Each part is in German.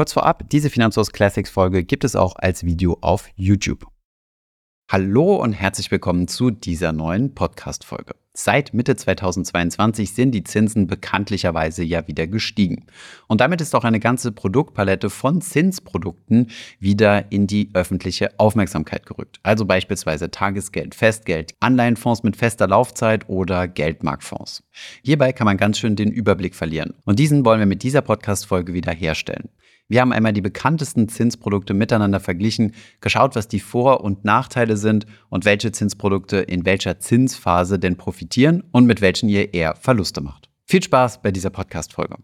Kurz vorab, diese Finanzhaus Classics Folge gibt es auch als Video auf YouTube. Hallo und herzlich willkommen zu dieser neuen Podcast-Folge. Seit Mitte 2022 sind die Zinsen bekanntlicherweise ja wieder gestiegen. Und damit ist auch eine ganze Produktpalette von Zinsprodukten wieder in die öffentliche Aufmerksamkeit gerückt. Also beispielsweise Tagesgeld, Festgeld, Anleihenfonds mit fester Laufzeit oder Geldmarktfonds. Hierbei kann man ganz schön den Überblick verlieren. Und diesen wollen wir mit dieser Podcast-Folge wieder herstellen. Wir haben einmal die bekanntesten Zinsprodukte miteinander verglichen, geschaut, was die Vor- und Nachteile sind und welche Zinsprodukte in welcher Zinsphase denn profitieren und mit welchen ihr eher Verluste macht. Viel Spaß bei dieser Podcast-Folge.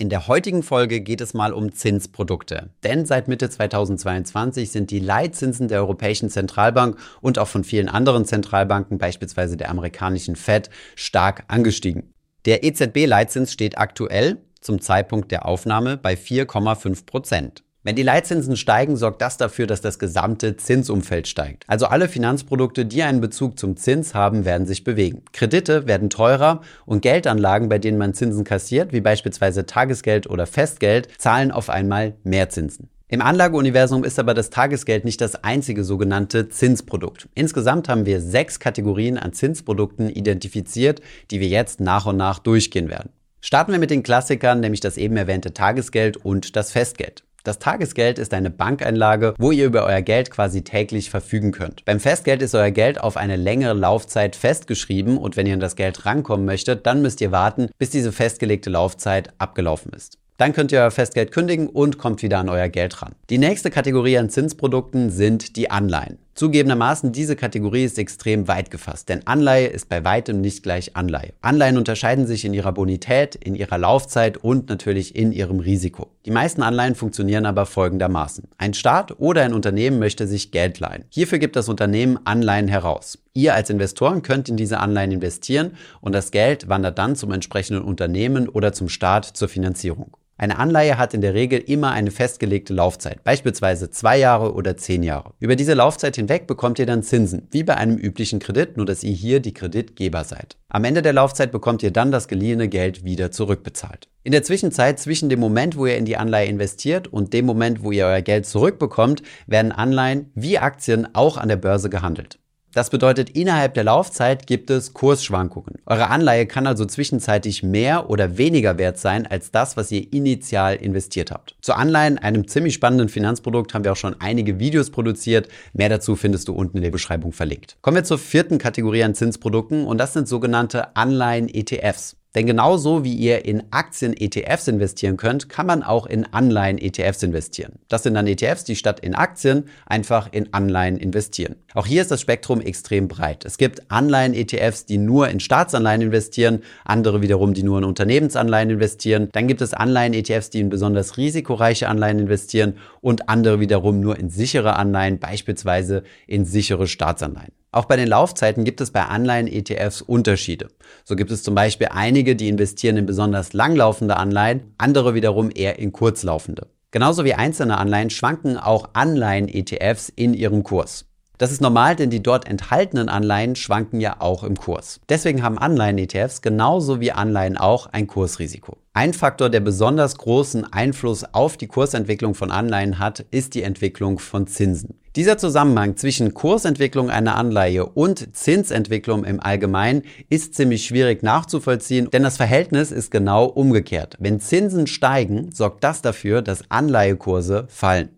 In der heutigen Folge geht es mal um Zinsprodukte. Denn seit Mitte 2022 sind die Leitzinsen der Europäischen Zentralbank und auch von vielen anderen Zentralbanken, beispielsweise der amerikanischen Fed, stark angestiegen. Der EZB-Leitzins steht aktuell zum Zeitpunkt der Aufnahme bei 4,5 Prozent. Wenn die Leitzinsen steigen, sorgt das dafür, dass das gesamte Zinsumfeld steigt. Also alle Finanzprodukte, die einen Bezug zum Zins haben, werden sich bewegen. Kredite werden teurer und Geldanlagen, bei denen man Zinsen kassiert, wie beispielsweise Tagesgeld oder Festgeld, zahlen auf einmal mehr Zinsen. Im Anlageuniversum ist aber das Tagesgeld nicht das einzige sogenannte Zinsprodukt. Insgesamt haben wir sechs Kategorien an Zinsprodukten identifiziert, die wir jetzt nach und nach durchgehen werden. Starten wir mit den Klassikern, nämlich das eben erwähnte Tagesgeld und das Festgeld. Das Tagesgeld ist eine Bankeinlage, wo ihr über euer Geld quasi täglich verfügen könnt. Beim Festgeld ist euer Geld auf eine längere Laufzeit festgeschrieben und wenn ihr an das Geld rankommen möchtet, dann müsst ihr warten, bis diese festgelegte Laufzeit abgelaufen ist. Dann könnt ihr euer Festgeld kündigen und kommt wieder an euer Geld ran. Die nächste Kategorie an Zinsprodukten sind die Anleihen. Zugegebenermaßen, diese Kategorie ist extrem weit gefasst, denn Anleihe ist bei weitem nicht gleich Anleihe. Anleihen unterscheiden sich in ihrer Bonität, in ihrer Laufzeit und natürlich in ihrem Risiko. Die meisten Anleihen funktionieren aber folgendermaßen. Ein Staat oder ein Unternehmen möchte sich Geld leihen. Hierfür gibt das Unternehmen Anleihen heraus. Ihr als Investoren könnt in diese Anleihen investieren und das Geld wandert dann zum entsprechenden Unternehmen oder zum Staat zur Finanzierung. Eine Anleihe hat in der Regel immer eine festgelegte Laufzeit, beispielsweise zwei Jahre oder zehn Jahre. Über diese Laufzeit hinweg bekommt ihr dann Zinsen, wie bei einem üblichen Kredit, nur dass ihr hier die Kreditgeber seid. Am Ende der Laufzeit bekommt ihr dann das geliehene Geld wieder zurückbezahlt. In der Zwischenzeit zwischen dem Moment, wo ihr in die Anleihe investiert und dem Moment, wo ihr euer Geld zurückbekommt, werden Anleihen wie Aktien auch an der Börse gehandelt. Das bedeutet, innerhalb der Laufzeit gibt es Kursschwankungen. Eure Anleihe kann also zwischenzeitlich mehr oder weniger wert sein als das, was ihr initial investiert habt. Zu Anleihen, einem ziemlich spannenden Finanzprodukt, haben wir auch schon einige Videos produziert. Mehr dazu findest du unten in der Beschreibung verlinkt. Kommen wir zur vierten Kategorie an Zinsprodukten und das sind sogenannte Anleihen-ETFs. Denn genauso wie ihr in Aktien-ETFs investieren könnt, kann man auch in Anleihen-ETFs investieren. Das sind dann ETFs, die statt in Aktien einfach in Anleihen investieren. Auch hier ist das Spektrum extrem breit. Es gibt Anleihen-ETFs, die nur in Staatsanleihen investieren, andere wiederum, die nur in Unternehmensanleihen investieren. Dann gibt es Anleihen-ETFs, die in besonders risikoreiche Anleihen investieren und andere wiederum nur in sichere Anleihen, beispielsweise in sichere Staatsanleihen. Auch bei den Laufzeiten gibt es bei Anleihen-ETFs Unterschiede. So gibt es zum Beispiel einige, die investieren in besonders langlaufende Anleihen, andere wiederum eher in kurzlaufende. Genauso wie einzelne Anleihen schwanken auch Anleihen-ETFs in ihrem Kurs. Das ist normal, denn die dort enthaltenen Anleihen schwanken ja auch im Kurs. Deswegen haben Anleihen-ETFs genauso wie Anleihen auch ein Kursrisiko. Ein Faktor, der besonders großen Einfluss auf die Kursentwicklung von Anleihen hat, ist die Entwicklung von Zinsen. Dieser Zusammenhang zwischen Kursentwicklung einer Anleihe und Zinsentwicklung im Allgemeinen ist ziemlich schwierig nachzuvollziehen, denn das Verhältnis ist genau umgekehrt. Wenn Zinsen steigen, sorgt das dafür, dass Anleihekurse fallen.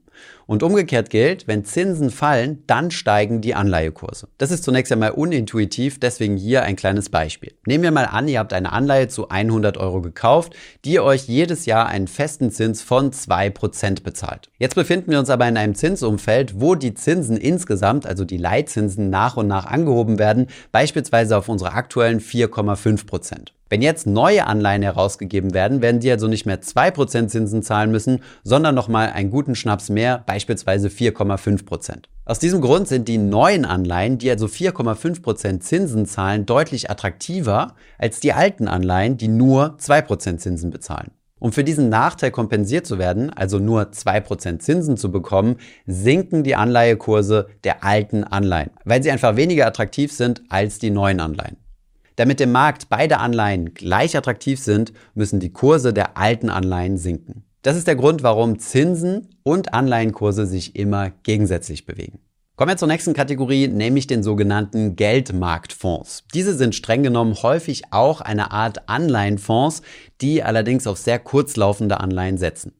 Und umgekehrt gilt, wenn Zinsen fallen, dann steigen die Anleihekurse. Das ist zunächst einmal unintuitiv, deswegen hier ein kleines Beispiel. Nehmen wir mal an, ihr habt eine Anleihe zu 100 Euro gekauft, die euch jedes Jahr einen festen Zins von 2% bezahlt. Jetzt befinden wir uns aber in einem Zinsumfeld, wo die Zinsen insgesamt, also die Leitzinsen nach und nach angehoben werden, beispielsweise auf unsere aktuellen 4,5%. Wenn jetzt neue Anleihen herausgegeben werden, werden die also nicht mehr 2% Zinsen zahlen müssen, sondern nochmal einen guten Schnaps mehr, beispielsweise 4,5%. Aus diesem Grund sind die neuen Anleihen, die also 4,5% Zinsen zahlen, deutlich attraktiver als die alten Anleihen, die nur 2% Zinsen bezahlen. Um für diesen Nachteil kompensiert zu werden, also nur 2% Zinsen zu bekommen, sinken die Anleihekurse der alten Anleihen, weil sie einfach weniger attraktiv sind als die neuen Anleihen. Damit im Markt beide Anleihen gleich attraktiv sind, müssen die Kurse der alten Anleihen sinken. Das ist der Grund, warum Zinsen und Anleihenkurse sich immer gegensätzlich bewegen. Kommen wir zur nächsten Kategorie, nämlich den sogenannten Geldmarktfonds. Diese sind streng genommen häufig auch eine Art Anleihenfonds, die allerdings auf sehr kurzlaufende Anleihen setzen.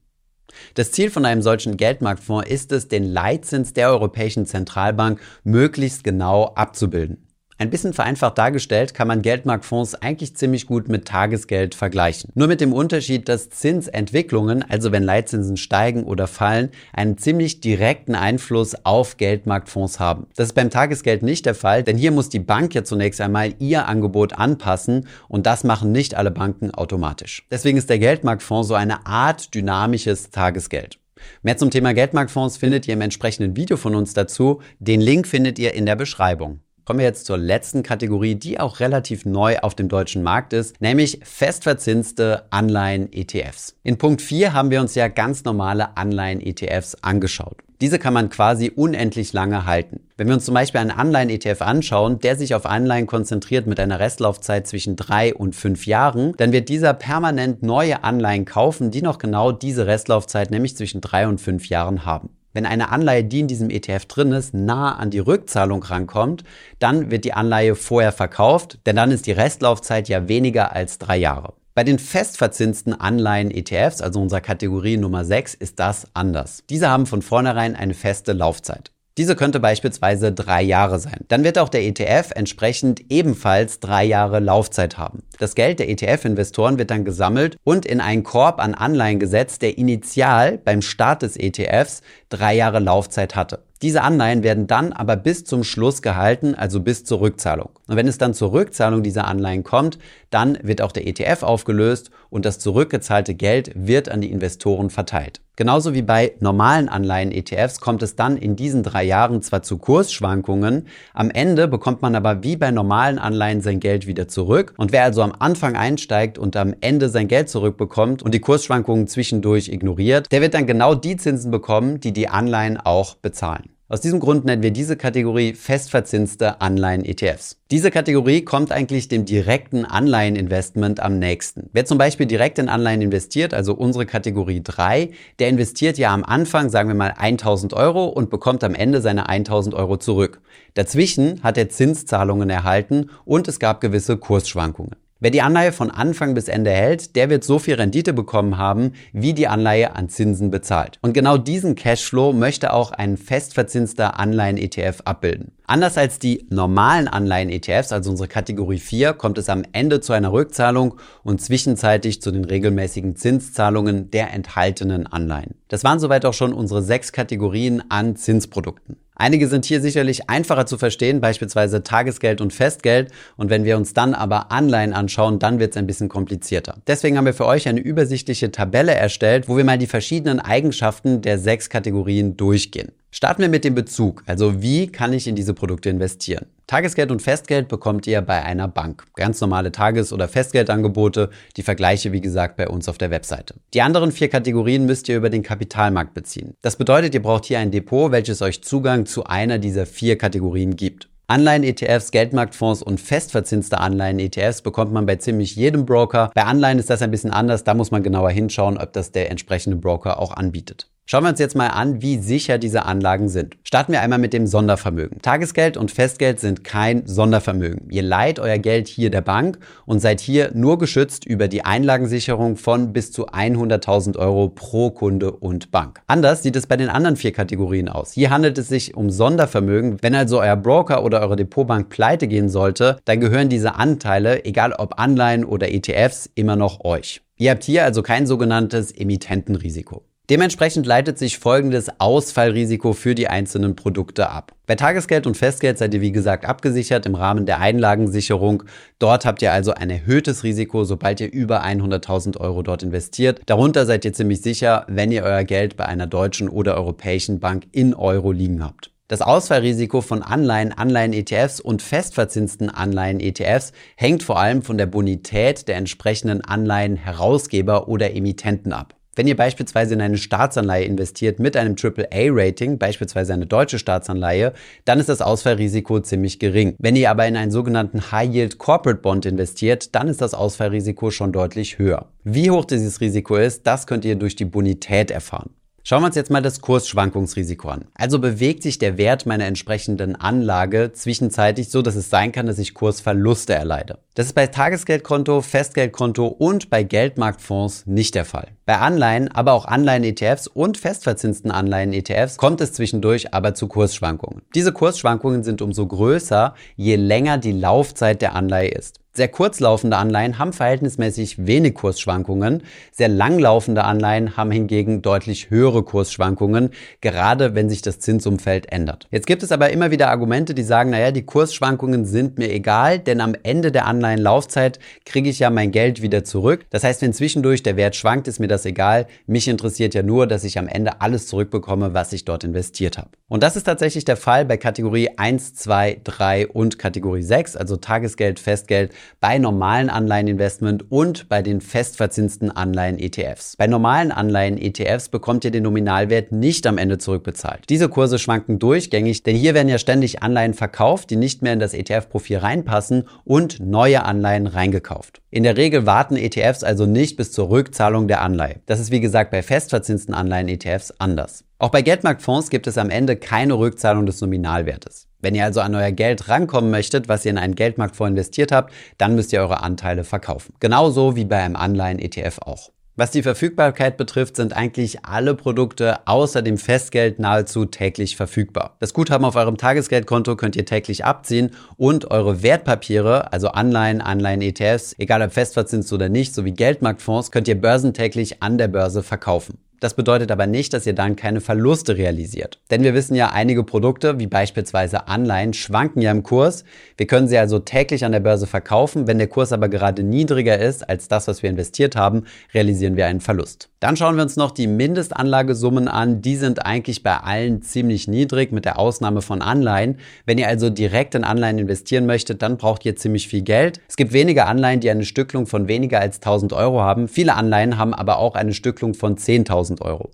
Das Ziel von einem solchen Geldmarktfonds ist es, den Leitzins der Europäischen Zentralbank möglichst genau abzubilden. Ein bisschen vereinfacht dargestellt kann man Geldmarktfonds eigentlich ziemlich gut mit Tagesgeld vergleichen. Nur mit dem Unterschied, dass Zinsentwicklungen, also wenn Leitzinsen steigen oder fallen, einen ziemlich direkten Einfluss auf Geldmarktfonds haben. Das ist beim Tagesgeld nicht der Fall, denn hier muss die Bank ja zunächst einmal ihr Angebot anpassen und das machen nicht alle Banken automatisch. Deswegen ist der Geldmarktfonds so eine Art dynamisches Tagesgeld. Mehr zum Thema Geldmarktfonds findet ihr im entsprechenden Video von uns dazu. Den Link findet ihr in der Beschreibung. Kommen wir jetzt zur letzten Kategorie, die auch relativ neu auf dem deutschen Markt ist, nämlich festverzinste Anleihen-ETFs. In Punkt 4 haben wir uns ja ganz normale Anleihen-ETFs angeschaut. Diese kann man quasi unendlich lange halten. Wenn wir uns zum Beispiel einen Anleihen-ETF anschauen, der sich auf Anleihen konzentriert mit einer Restlaufzeit zwischen drei und fünf Jahren, dann wird dieser permanent neue Anleihen kaufen, die noch genau diese Restlaufzeit, nämlich zwischen drei und fünf Jahren haben. Wenn eine Anleihe, die in diesem ETF drin ist, nah an die Rückzahlung rankommt, dann wird die Anleihe vorher verkauft, denn dann ist die Restlaufzeit ja weniger als drei Jahre. Bei den festverzinsten Anleihen-ETFs, also unserer Kategorie Nummer 6, ist das anders. Diese haben von vornherein eine feste Laufzeit. Diese könnte beispielsweise drei Jahre sein. Dann wird auch der ETF entsprechend ebenfalls drei Jahre Laufzeit haben. Das Geld der ETF-Investoren wird dann gesammelt und in einen Korb an Anleihen gesetzt, der initial beim Start des ETFs drei Jahre Laufzeit hatte. Diese Anleihen werden dann aber bis zum Schluss gehalten, also bis zur Rückzahlung. Und wenn es dann zur Rückzahlung dieser Anleihen kommt, dann wird auch der ETF aufgelöst und das zurückgezahlte Geld wird an die Investoren verteilt. Genauso wie bei normalen Anleihen-ETFs kommt es dann in diesen drei Jahren zwar zu Kursschwankungen, am Ende bekommt man aber wie bei normalen Anleihen sein Geld wieder zurück. Und wer also am Anfang einsteigt und am Ende sein Geld zurückbekommt und die Kursschwankungen zwischendurch ignoriert, der wird dann genau die Zinsen bekommen, die die Anleihen auch bezahlen. Aus diesem Grund nennen wir diese Kategorie festverzinste Anleihen-ETFs. Diese Kategorie kommt eigentlich dem direkten Anleiheninvestment am nächsten. Wer zum Beispiel direkt in Anleihen investiert, also unsere Kategorie 3, der investiert ja am Anfang, sagen wir mal, 1000 Euro und bekommt am Ende seine 1000 Euro zurück. Dazwischen hat er Zinszahlungen erhalten und es gab gewisse Kursschwankungen. Wer die Anleihe von Anfang bis Ende hält, der wird so viel Rendite bekommen haben, wie die Anleihe an Zinsen bezahlt. Und genau diesen Cashflow möchte auch ein festverzinster Anleihen-ETF abbilden. Anders als die normalen Anleihen-ETFs, also unsere Kategorie 4, kommt es am Ende zu einer Rückzahlung und zwischenzeitlich zu den regelmäßigen Zinszahlungen der enthaltenen Anleihen. Das waren soweit auch schon unsere sechs Kategorien an Zinsprodukten. Einige sind hier sicherlich einfacher zu verstehen, beispielsweise Tagesgeld und Festgeld. Und wenn wir uns dann aber Anleihen anschauen, dann wird es ein bisschen komplizierter. Deswegen haben wir für euch eine übersichtliche Tabelle erstellt, wo wir mal die verschiedenen Eigenschaften der sechs Kategorien durchgehen. Starten wir mit dem Bezug, also wie kann ich in diese Produkte investieren? Tagesgeld und Festgeld bekommt ihr bei einer Bank. Ganz normale Tages- oder Festgeldangebote, die Vergleiche wie gesagt bei uns auf der Webseite. Die anderen vier Kategorien müsst ihr über den Kapitalmarkt beziehen. Das bedeutet, ihr braucht hier ein Depot, welches euch Zugang zu einer dieser vier Kategorien gibt. Anleihen-ETFs, Geldmarktfonds und festverzinste Anleihen-ETFs bekommt man bei ziemlich jedem Broker. Bei Anleihen ist das ein bisschen anders, da muss man genauer hinschauen, ob das der entsprechende Broker auch anbietet. Schauen wir uns jetzt mal an, wie sicher diese Anlagen sind. Starten wir einmal mit dem Sondervermögen. Tagesgeld und Festgeld sind kein Sondervermögen. Ihr leiht euer Geld hier der Bank und seid hier nur geschützt über die Einlagensicherung von bis zu 100.000 Euro pro Kunde und Bank. Anders sieht es bei den anderen vier Kategorien aus. Hier handelt es sich um Sondervermögen. Wenn also euer Broker oder eure Depotbank pleite gehen sollte, dann gehören diese Anteile, egal ob Anleihen oder ETFs, immer noch euch. Ihr habt hier also kein sogenanntes Emittentenrisiko. Dementsprechend leitet sich folgendes Ausfallrisiko für die einzelnen Produkte ab. Bei Tagesgeld und Festgeld seid ihr wie gesagt abgesichert im Rahmen der Einlagensicherung. Dort habt ihr also ein erhöhtes Risiko, sobald ihr über 100.000 Euro dort investiert. Darunter seid ihr ziemlich sicher, wenn ihr euer Geld bei einer deutschen oder europäischen Bank in Euro liegen habt. Das Ausfallrisiko von Anleihen, Anleihen-ETFs und festverzinsten Anleihen-ETFs hängt vor allem von der Bonität der entsprechenden Anleihen-Herausgeber oder Emittenten ab. Wenn ihr beispielsweise in eine Staatsanleihe investiert mit einem AAA-Rating, beispielsweise eine deutsche Staatsanleihe, dann ist das Ausfallrisiko ziemlich gering. Wenn ihr aber in einen sogenannten High-Yield Corporate Bond investiert, dann ist das Ausfallrisiko schon deutlich höher. Wie hoch dieses Risiko ist, das könnt ihr durch die Bonität erfahren. Schauen wir uns jetzt mal das Kursschwankungsrisiko an. Also bewegt sich der Wert meiner entsprechenden Anlage zwischenzeitlich so, dass es sein kann, dass ich Kursverluste erleide. Das ist bei Tagesgeldkonto, Festgeldkonto und bei Geldmarktfonds nicht der Fall. Bei Anleihen, aber auch Anleihen-ETFs und festverzinsten Anleihen-ETFs kommt es zwischendurch aber zu Kursschwankungen. Diese Kursschwankungen sind umso größer, je länger die Laufzeit der Anleihe ist. Sehr kurzlaufende Anleihen haben verhältnismäßig wenig Kursschwankungen. Sehr langlaufende Anleihen haben hingegen deutlich höhere Kursschwankungen, gerade wenn sich das Zinsumfeld ändert. Jetzt gibt es aber immer wieder Argumente, die sagen, naja, die Kursschwankungen sind mir egal, denn am Ende der Anleihenlaufzeit kriege ich ja mein Geld wieder zurück. Das heißt, wenn zwischendurch der Wert schwankt, ist mir das egal. Mich interessiert ja nur, dass ich am Ende alles zurückbekomme, was ich dort investiert habe. Und das ist tatsächlich der Fall bei Kategorie 1, 2, 3 und Kategorie 6, also Tagesgeld, Festgeld bei normalen Anleiheninvestment und bei den festverzinsten Anleihen-ETFs. Bei normalen Anleihen-ETFs bekommt ihr den Nominalwert nicht am Ende zurückbezahlt. Diese Kurse schwanken durchgängig, denn hier werden ja ständig Anleihen verkauft, die nicht mehr in das ETF-Profil reinpassen und neue Anleihen reingekauft. In der Regel warten ETFs also nicht bis zur Rückzahlung der Anleihe. Das ist wie gesagt bei festverzinsten Anleihen-ETFs anders. Auch bei Geldmarktfonds gibt es am Ende keine Rückzahlung des Nominalwertes. Wenn ihr also an euer Geld rankommen möchtet, was ihr in einen Geldmarktfonds investiert habt, dann müsst ihr eure Anteile verkaufen. Genauso wie bei einem Anleihen-ETF auch. Was die Verfügbarkeit betrifft, sind eigentlich alle Produkte außer dem Festgeld nahezu täglich verfügbar. Das Guthaben auf eurem Tagesgeldkonto könnt ihr täglich abziehen und eure Wertpapiere, also Anleihen, Anleihen-ETFs, egal ob festverzinst oder nicht, sowie Geldmarktfonds, könnt ihr börsentäglich an der Börse verkaufen. Das bedeutet aber nicht, dass ihr dann keine Verluste realisiert. Denn wir wissen ja, einige Produkte, wie beispielsweise Anleihen, schwanken ja im Kurs. Wir können sie also täglich an der Börse verkaufen. Wenn der Kurs aber gerade niedriger ist als das, was wir investiert haben, realisieren wir einen Verlust. Dann schauen wir uns noch die Mindestanlagesummen an. Die sind eigentlich bei allen ziemlich niedrig, mit der Ausnahme von Anleihen. Wenn ihr also direkt in Anleihen investieren möchtet, dann braucht ihr ziemlich viel Geld. Es gibt wenige Anleihen, die eine Stücklung von weniger als 1000 Euro haben. Viele Anleihen haben aber auch eine Stücklung von 10.000 Euro.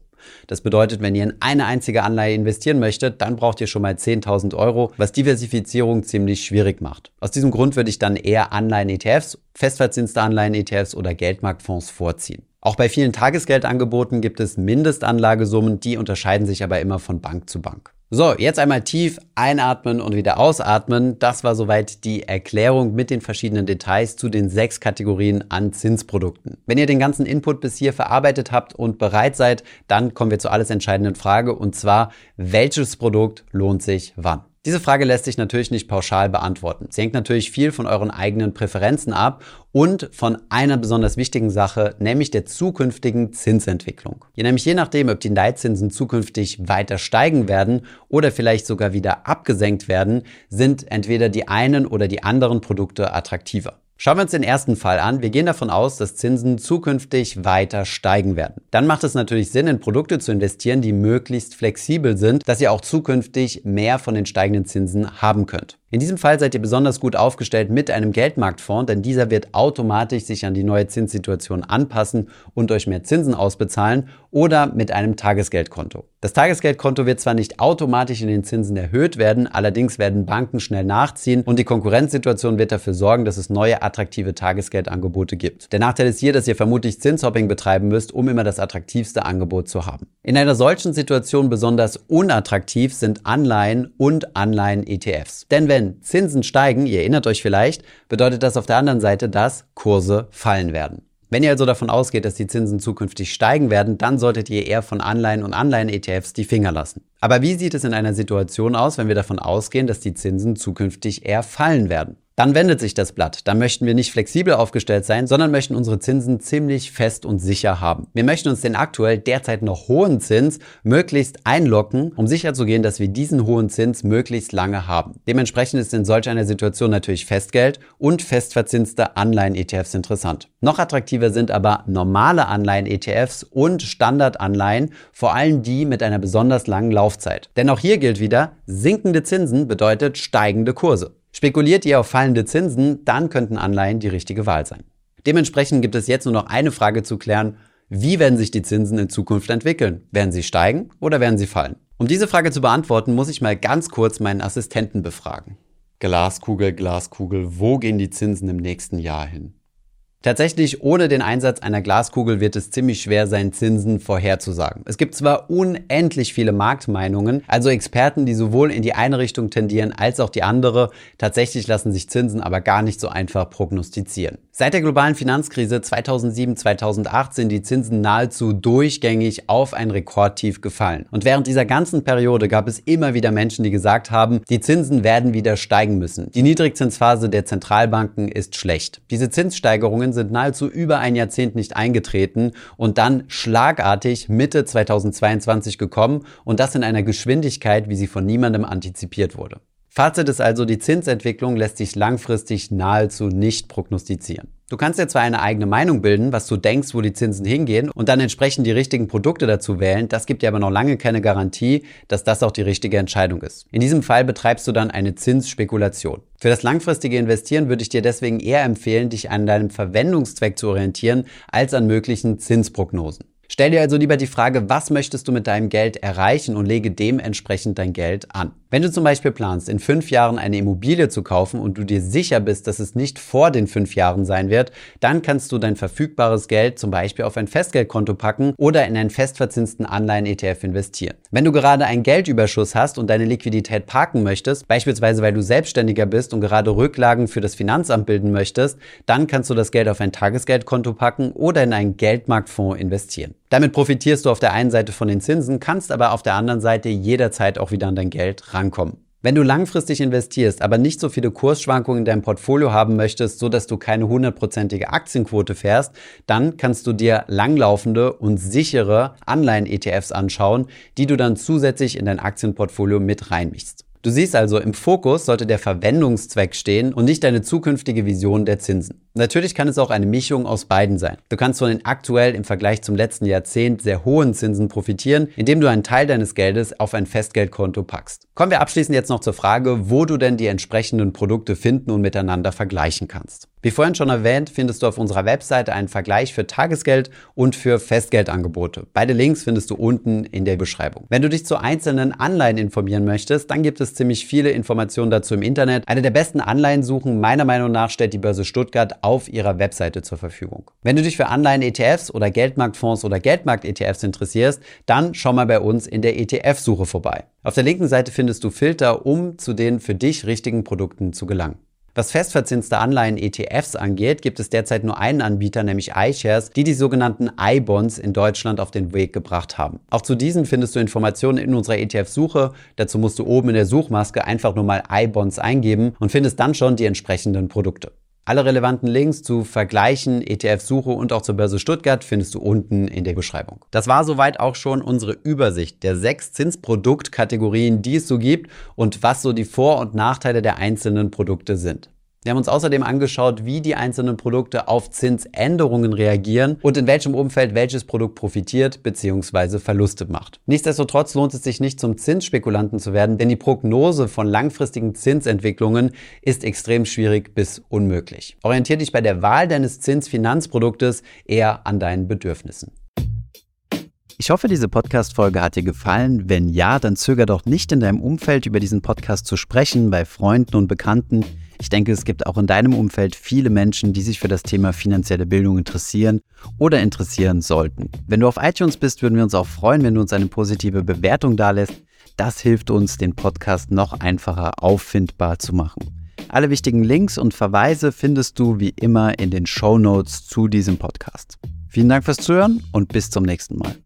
Das bedeutet, wenn ihr in eine einzige Anleihe investieren möchtet, dann braucht ihr schon mal 10.000 Euro, was Diversifizierung ziemlich schwierig macht. Aus diesem Grund würde ich dann eher Anleihen-ETFs, festverzinste Anleihen-ETFs oder Geldmarktfonds vorziehen. Auch bei vielen Tagesgeldangeboten gibt es Mindestanlagesummen, die unterscheiden sich aber immer von Bank zu Bank. So, jetzt einmal tief einatmen und wieder ausatmen. Das war soweit die Erklärung mit den verschiedenen Details zu den sechs Kategorien an Zinsprodukten. Wenn ihr den ganzen Input bis hier verarbeitet habt und bereit seid, dann kommen wir zur alles entscheidenden Frage und zwar, welches Produkt lohnt sich wann? Diese Frage lässt sich natürlich nicht pauschal beantworten. Sie hängt natürlich viel von euren eigenen Präferenzen ab und von einer besonders wichtigen Sache, nämlich der zukünftigen Zinsentwicklung. Je nämlich je nachdem, ob die Leitzinsen zukünftig weiter steigen werden oder vielleicht sogar wieder abgesenkt werden, sind entweder die einen oder die anderen Produkte attraktiver. Schauen wir uns den ersten Fall an. Wir gehen davon aus, dass Zinsen zukünftig weiter steigen werden. Dann macht es natürlich Sinn, in Produkte zu investieren, die möglichst flexibel sind, dass ihr auch zukünftig mehr von den steigenden Zinsen haben könnt. In diesem Fall seid ihr besonders gut aufgestellt mit einem Geldmarktfonds, denn dieser wird automatisch sich an die neue Zinssituation anpassen und euch mehr Zinsen ausbezahlen oder mit einem Tagesgeldkonto. Das Tagesgeldkonto wird zwar nicht automatisch in den Zinsen erhöht werden, allerdings werden Banken schnell nachziehen und die Konkurrenzsituation wird dafür sorgen, dass es neue attraktive Tagesgeldangebote gibt. Der Nachteil ist hier, dass ihr vermutlich Zinshopping betreiben müsst, um immer das attraktivste Angebot zu haben. In einer solchen Situation besonders unattraktiv sind Anleihen und Anleihen-ETFs. Denn wenn wenn Zinsen steigen, ihr erinnert euch vielleicht, bedeutet das auf der anderen Seite, dass Kurse fallen werden. Wenn ihr also davon ausgeht, dass die Zinsen zukünftig steigen werden, dann solltet ihr eher von Anleihen und Anleihen-ETFs die Finger lassen. Aber wie sieht es in einer Situation aus, wenn wir davon ausgehen, dass die Zinsen zukünftig eher fallen werden? Dann wendet sich das Blatt. Dann möchten wir nicht flexibel aufgestellt sein, sondern möchten unsere Zinsen ziemlich fest und sicher haben. Wir möchten uns den aktuell derzeit noch hohen Zins möglichst einlocken, um sicherzugehen, dass wir diesen hohen Zins möglichst lange haben. Dementsprechend ist in solch einer Situation natürlich Festgeld und festverzinste Anleihen-ETFs interessant. Noch attraktiver sind aber normale Anleihen-ETFs und Standardanleihen, vor allem die mit einer besonders langen Laufzeit. Denn auch hier gilt wieder, sinkende Zinsen bedeutet steigende Kurse. Spekuliert ihr auf fallende Zinsen, dann könnten Anleihen die richtige Wahl sein. Dementsprechend gibt es jetzt nur noch eine Frage zu klären. Wie werden sich die Zinsen in Zukunft entwickeln? Werden sie steigen oder werden sie fallen? Um diese Frage zu beantworten, muss ich mal ganz kurz meinen Assistenten befragen. Glaskugel, Glaskugel, wo gehen die Zinsen im nächsten Jahr hin? Tatsächlich, ohne den Einsatz einer Glaskugel wird es ziemlich schwer sein, Zinsen vorherzusagen. Es gibt zwar unendlich viele Marktmeinungen, also Experten, die sowohl in die eine Richtung tendieren als auch die andere. Tatsächlich lassen sich Zinsen aber gar nicht so einfach prognostizieren. Seit der globalen Finanzkrise 2007-2008 sind die Zinsen nahezu durchgängig auf ein Rekordtief gefallen. Und während dieser ganzen Periode gab es immer wieder Menschen, die gesagt haben, die Zinsen werden wieder steigen müssen. Die Niedrigzinsphase der Zentralbanken ist schlecht. Diese Zinssteigerungen Entwicklungen sind nahezu über ein Jahrzehnt nicht eingetreten und dann schlagartig Mitte 2022 gekommen und das in einer Geschwindigkeit, wie sie von niemandem antizipiert wurde. Fazit ist also, die Zinsentwicklung lässt sich langfristig nahezu nicht prognostizieren. Du kannst dir zwar eine eigene Meinung bilden, was du denkst, wo die Zinsen hingehen und dann entsprechend die richtigen Produkte dazu wählen, das gibt dir aber noch lange keine Garantie, dass das auch die richtige Entscheidung ist. In diesem Fall betreibst du dann eine Zinsspekulation. Für das langfristige Investieren würde ich dir deswegen eher empfehlen, dich an deinem Verwendungszweck zu orientieren, als an möglichen Zinsprognosen. Stell dir also lieber die Frage, was möchtest du mit deinem Geld erreichen und lege dementsprechend dein Geld an. Wenn du zum Beispiel planst, in fünf Jahren eine Immobilie zu kaufen und du dir sicher bist, dass es nicht vor den fünf Jahren sein wird, dann kannst du dein verfügbares Geld zum Beispiel auf ein Festgeldkonto packen oder in einen festverzinsten Anleihen-ETF investieren. Wenn du gerade einen Geldüberschuss hast und deine Liquidität parken möchtest, beispielsweise weil du Selbstständiger bist und gerade Rücklagen für das Finanzamt bilden möchtest, dann kannst du das Geld auf ein Tagesgeldkonto packen oder in einen Geldmarktfonds investieren. Damit profitierst du auf der einen Seite von den Zinsen, kannst aber auf der anderen Seite jederzeit auch wieder an dein Geld rankommen. Wenn du langfristig investierst, aber nicht so viele Kursschwankungen in deinem Portfolio haben möchtest, so dass du keine hundertprozentige Aktienquote fährst, dann kannst du dir langlaufende und sichere Anleihen-ETFs anschauen, die du dann zusätzlich in dein Aktienportfolio mit reinmischst. Du siehst also, im Fokus sollte der Verwendungszweck stehen und nicht deine zukünftige Vision der Zinsen. Natürlich kann es auch eine Mischung aus beiden sein. Du kannst von den aktuell im Vergleich zum letzten Jahrzehnt sehr hohen Zinsen profitieren, indem du einen Teil deines Geldes auf ein Festgeldkonto packst. Kommen wir abschließend jetzt noch zur Frage, wo du denn die entsprechenden Produkte finden und miteinander vergleichen kannst. Wie vorhin schon erwähnt, findest du auf unserer Webseite einen Vergleich für Tagesgeld und für Festgeldangebote. Beide Links findest du unten in der Beschreibung. Wenn du dich zu einzelnen Anleihen informieren möchtest, dann gibt es ziemlich viele Informationen dazu im Internet. Eine der besten Anleihensuchen meiner Meinung nach stellt die Börse Stuttgart auf ihrer Webseite zur Verfügung. Wenn du dich für Anleihen-ETFs oder Geldmarktfonds oder Geldmarkt-ETFs interessierst, dann schau mal bei uns in der ETF-Suche vorbei. Auf der linken Seite findest du Filter, um zu den für dich richtigen Produkten zu gelangen. Was festverzinste Anleihen-ETFs angeht, gibt es derzeit nur einen Anbieter, nämlich iShares, die die sogenannten iBonds in Deutschland auf den Weg gebracht haben. Auch zu diesen findest du Informationen in unserer ETF-Suche. Dazu musst du oben in der Suchmaske einfach nur mal iBonds eingeben und findest dann schon die entsprechenden Produkte. Alle relevanten Links zu Vergleichen, ETF-Suche und auch zur Börse Stuttgart findest du unten in der Beschreibung. Das war soweit auch schon unsere Übersicht der sechs Zinsproduktkategorien, die es so gibt und was so die Vor- und Nachteile der einzelnen Produkte sind. Wir haben uns außerdem angeschaut, wie die einzelnen Produkte auf Zinsänderungen reagieren und in welchem Umfeld welches Produkt profitiert bzw. Verluste macht. Nichtsdestotrotz lohnt es sich nicht zum Zinsspekulanten zu werden, denn die Prognose von langfristigen Zinsentwicklungen ist extrem schwierig bis unmöglich. Orientiere dich bei der Wahl deines Zinsfinanzproduktes eher an deinen Bedürfnissen. Ich hoffe, diese Podcast-Folge hat dir gefallen. Wenn ja, dann zöger doch nicht in deinem Umfeld über diesen Podcast zu sprechen, bei Freunden und Bekannten. Ich denke, es gibt auch in deinem Umfeld viele Menschen, die sich für das Thema finanzielle Bildung interessieren oder interessieren sollten. Wenn du auf iTunes bist, würden wir uns auch freuen, wenn du uns eine positive Bewertung dalässt. Das hilft uns, den Podcast noch einfacher auffindbar zu machen. Alle wichtigen Links und Verweise findest du wie immer in den Show Notes zu diesem Podcast. Vielen Dank fürs Zuhören und bis zum nächsten Mal.